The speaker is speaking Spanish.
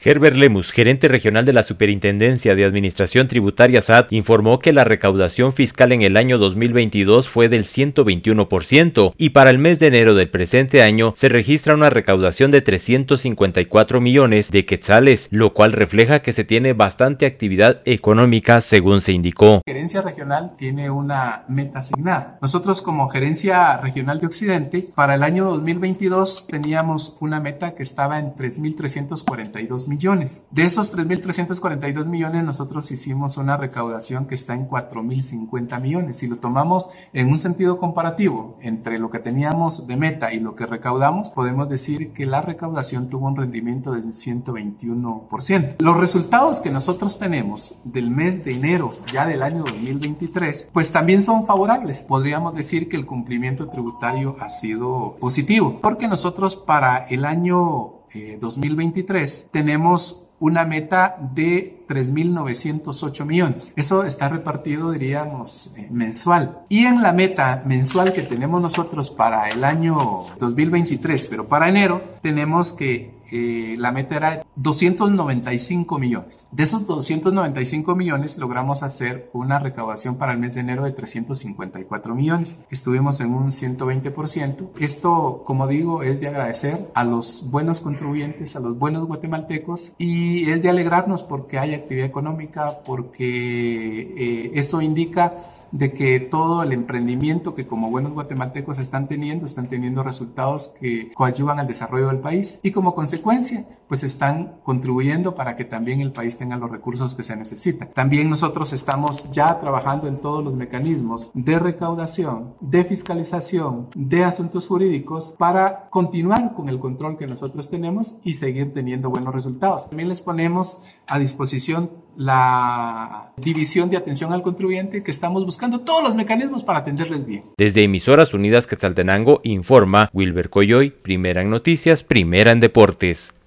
Herbert Lemus, gerente regional de la Superintendencia de Administración Tributaria SAT, informó que la recaudación fiscal en el año 2022 fue del 121% y para el mes de enero del presente año se registra una recaudación de 354 millones de quetzales, lo cual refleja que se tiene bastante actividad económica según se indicó. La gerencia regional tiene una meta asignada. Nosotros como gerencia regional de Occidente, para el año 2022 teníamos una meta que estaba en 3.342 millones. De esos 3.342 millones, nosotros hicimos una recaudación que está en 4.050 millones. Si lo tomamos en un sentido comparativo entre lo que teníamos de meta y lo que recaudamos, podemos decir que la recaudación tuvo un rendimiento del 121%. Los resultados que nosotros tenemos del mes de enero ya del año 2023, pues también son favorables. Podríamos decir que el cumplimiento tributario ha sido positivo, porque nosotros para el año 2023 eh, tenemos una meta de 3.908 millones. Eso está repartido, diríamos, eh, mensual. Y en la meta mensual que tenemos nosotros para el año 2023, pero para enero, tenemos que eh, la meta era 295 millones. De esos 295 millones logramos hacer una recaudación para el mes de enero de 354 millones. Estuvimos en un 120%. Esto, como digo, es de agradecer a los buenos contribuyentes, a los buenos guatemaltecos y es de alegrarnos porque hay actividad económica, porque eh, eso indica de que todo el emprendimiento que como buenos guatemaltecos están teniendo, están teniendo resultados que coadyuvan al desarrollo del país y como consecuencia, pues están contribuyendo para que también el país tenga los recursos que se necesitan. También nosotros estamos ya trabajando en todos los mecanismos de recaudación, de fiscalización, de asuntos jurídicos para continuar con el control que nosotros tenemos y seguir teniendo buenos resultados. También les ponemos a disposición la división de atención al contribuyente que estamos buscando todos los mecanismos para atenderles bien. Desde Emisoras Unidas Quetzaltenango informa Wilber Coyoy, primera en noticias, primera en deportes.